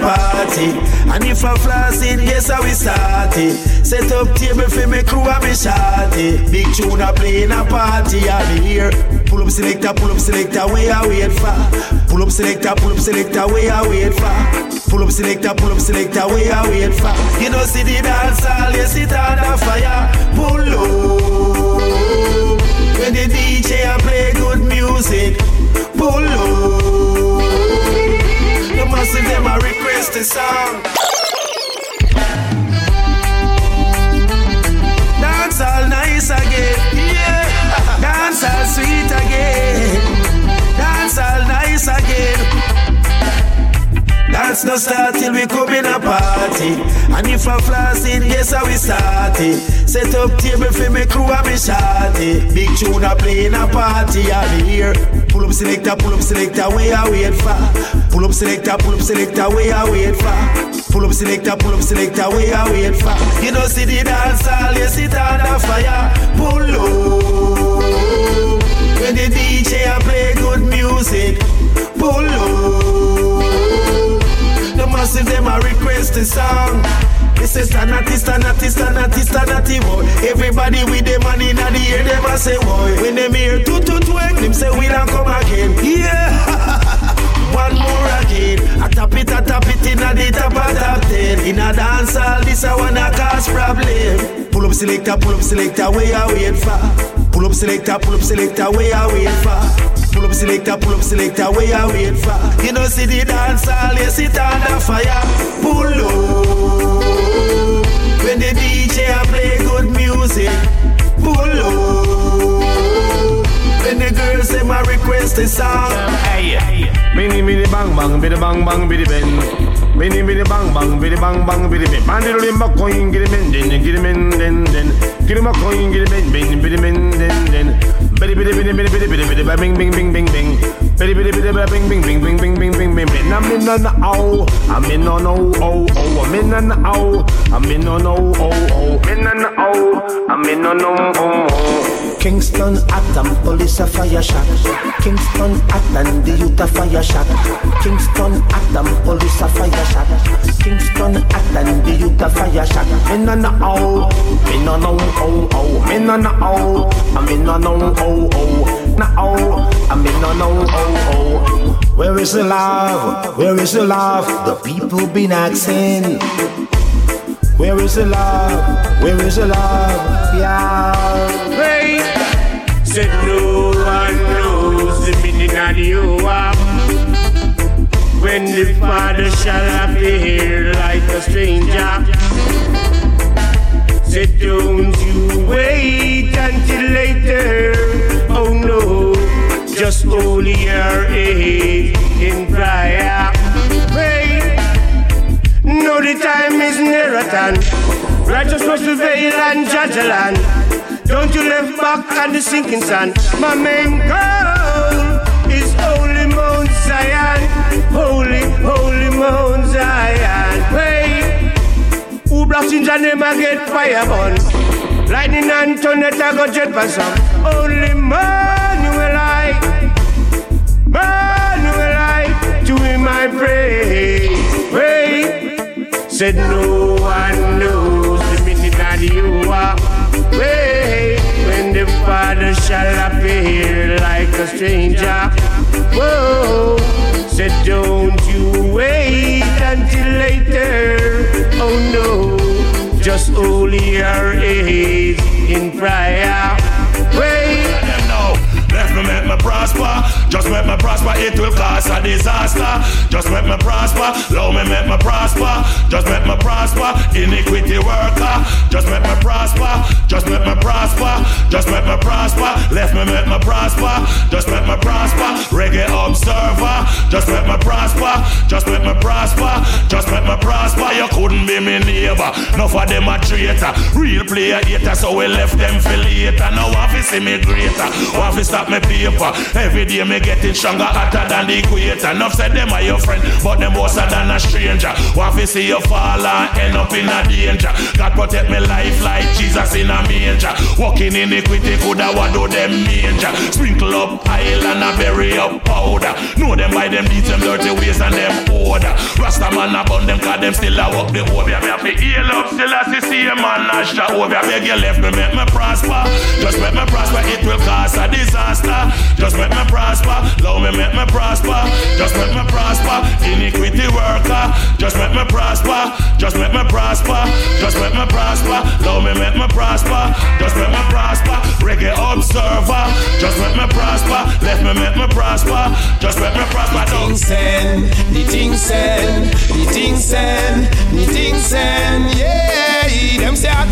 party. And if I floss it, guess how we start it. Set up table for me crew and me shorty. Big tune a playing a party out here. Pull up selector, pull up selector, where I wait for. Pull up selector, pull up selector, where I wait for. Pull up selector, pull up selector, where I wait for. You know see the dance all, you sit under fire. Pull up. When the DJ a play good music. Pull up. Massive them a request a song. Dance all nice again, yeah. Dance all sweet again. Dance all nice again. Dance no start till we come in a party. And if I floss it, yes, I we start it. Set up table for me crew and me shorty. Big tune a play in a party all here. Pull up selector, pull up selector, where I wait for. Pull up selector, pull up selector, where I wait for. Pull up selector, pull up selector, where I wait for. You know see the dance all, you sit under fire. Pull up. When the DJ a play good music. Pull up The massive, them a request a song. This is Stanati, Stanati, Stanati, Stanati, boy. Everybody with the money in the air, them a say, boy. When them hear two, two, twerk, them say, we don't come again. Yeah. One more again. I tap it, I tap it in the top of top ten. In a dance hall, this I wanna cause problem. Pull up selector, pull up selector, where I wait for. Pull up selector, pull up selector, where I wait for. Pull up selector, pull up selector, where you wait for? You know see the dance all, you sit under fire. Pull up bang bang, bidi bang bang, bidi bang. Bang bini bang bang, bini bini. Mandi lo limba coin, giri men den, giri men den den. Giri ma coin, giri men ben, bini men den den. Bidi bidi bidi bidi bidi bidi bidi bing bing bing bing bing. Bidi bidi bidi bing bing bing bing bing bing bing bing bing. I'm in the ow, I'm in on oh oh oh, I'm in the ow, I'm in on oh oh oh, in on the ow, I'm in on oh oh oh. Kingston Atom, police a fire shot. Kingston Atom, the youth a fire shot. Kingston Atom, police a fire shot. Kingston Atom, the youth a fire shot. Me no know, me no know, oh oh, me no know, I me no know, oh oh, now, I me no know, oh oh. Where is the love? Where is the love? The people been asking. Where is the love? Where is the love? Yeah. Said no one knows the meaning of you are. When the Father shall appear like a stranger. Said don't you wait until later. Oh no, just hold your head in prayer. No, the time is near at hand. Righteousness prevail and judge the land. Don't you live back on the sinking sand. My main goal is holy Mount Zion. Holy, holy Mount Zion. Hey, who blocks in the name I get fire burn. Lightning and thunder, I go jet pass up. Only Manuel I, Manuel I, to him I pray. Hey. Said no one knows the minute that you are. Shall appear like a stranger. Whoa, said don't you wait until later. Oh no, just hold your head in prayer. Wait me make me prosper. Just make me prosper, it will cause a disaster. Just make me prosper, love me make me prosper. Just make me prosper, iniquity worker. Just make me prosper, just make me prosper. Just make me prosper, left me make me prosper. Just make me prosper, reggae observer. Just make me prosper, just make me prosper. Just make me prosper, you couldn't be me neighbor. Enough of them a traitor, real player hater, so we left them for later. Now to see me greater, want to stop me paper. Every day me getting stronger, hotter than the equator. Enough said them are your friend, but them worse than a stranger. Want to see you fall and end up in a danger. God protect me life like Jesus in a manger. Walking iniquity coulda what do them major. Sprinkle up oil and a bury up powder. Know them by them deeds, them dirty ways and them order. Rasta man upon them cause them still a walk the over. Me have to heal up still as you see a man lash over. Beg you left me make me prosper. Just make me prosper, it will cause a disaster. Just make me prosper, love me make me prosper. Just make me prosper, iniquity worker. Just make me prosper, just make me prosper. Just make me prosper, love me make me prosper. Just make me prosper, reggae observer. Just make me prosper, let me make me prosper. Just make me prosper. The thing send, the thing send, the thing send, the thing send, yeah.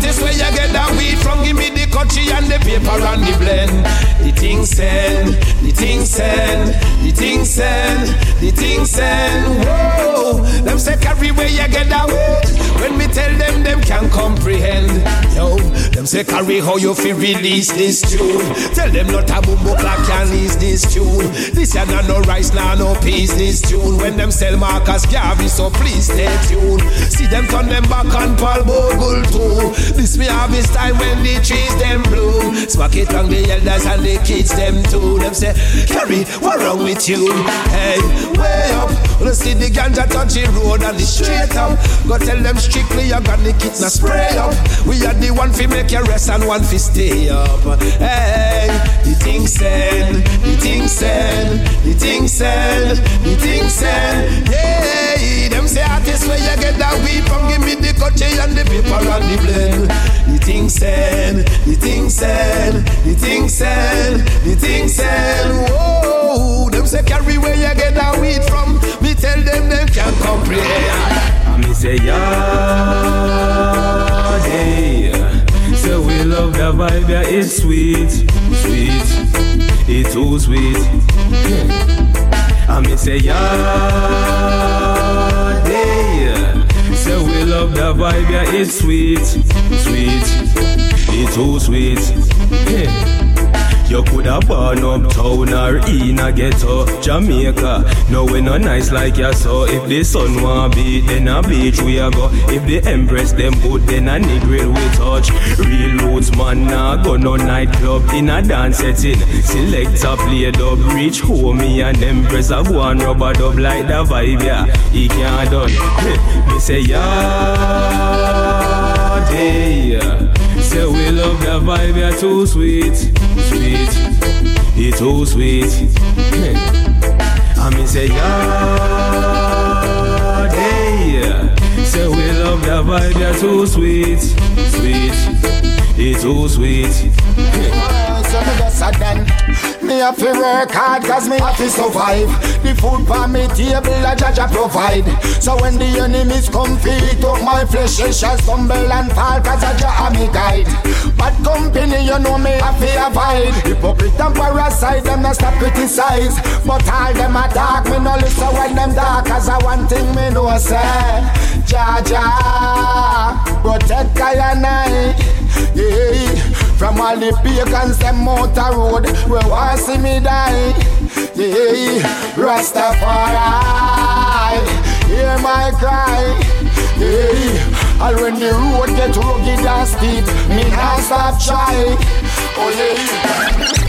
Say where you get that weed from, give me the cutchy and the paper and the blend. The thing send, the thing send, the thing send, the thing send. Whoa, say you get weed. When me tell them, them can't comprehend. Yo, them say carry how you feel release this tune. Tell them not a boom clock can ease this tune. This ya not no rice, nah no peas this tune. When them sell Marcus Garvey, so please stay tuned. See them turn them back on Paul Bogle too. This me harvest time when the trees them bloom. Smack it on the elders and the kids them too. Them say, carry what wrong with you? Hey, way up. Let's see the ganja touch the road and the straight up. Go tell them strictly you got the kit now spray up. We are the one fi make you rest and one fi stay up. Hey, the thing send, the thing send, the thing send, the thing send. Yeah, them say artists where you get that weed from. Give me the cutchy and the paper and the blend. The thing send, the thing send, can't comprehend. Me say yeah, hey. So we love the vibe, yeah, it's sweet, sweet, it's too sweet. I me say yeah, hey. So we love the vibe, yeah, it's sweet, sweet, it's too sweet. Yeah. You coulda born uptown or in a ghetto, Jamaica. No, we no nice like ya so. If the sun want beat, then a beach we a go. If the empress them good, then a negril we touch. Real roots man nah go no nightclub in a dance setting. Select a play dub, reach home me and empress a go and rubber dub like the vibe yeah. He can't done. me say yeah. Say we love the vibe, yeah, too sweet, sweet, it's too sweet. I mean say yeah, day. Say we love the vibe, yeah, too sweet, sweet, it's too sweet. So me just a done. Me have to work hard cause me have to survive. The food for me table a judge provide. So when the enemies come feed up my flesh They shall stumble and fall cause a jah me guide. Bad company you know me have to avoid. Hypocrite and parasite them not stop criticize. But all them a dark me no listen when them dark Cause a one thing me know say Jah Jah protect I and I from all the pagans them the road, we want see me die. Yeah, Rastafari, hear my cry. Yeah, and when the road get rugged and steep, me not stop try. Oh yeah.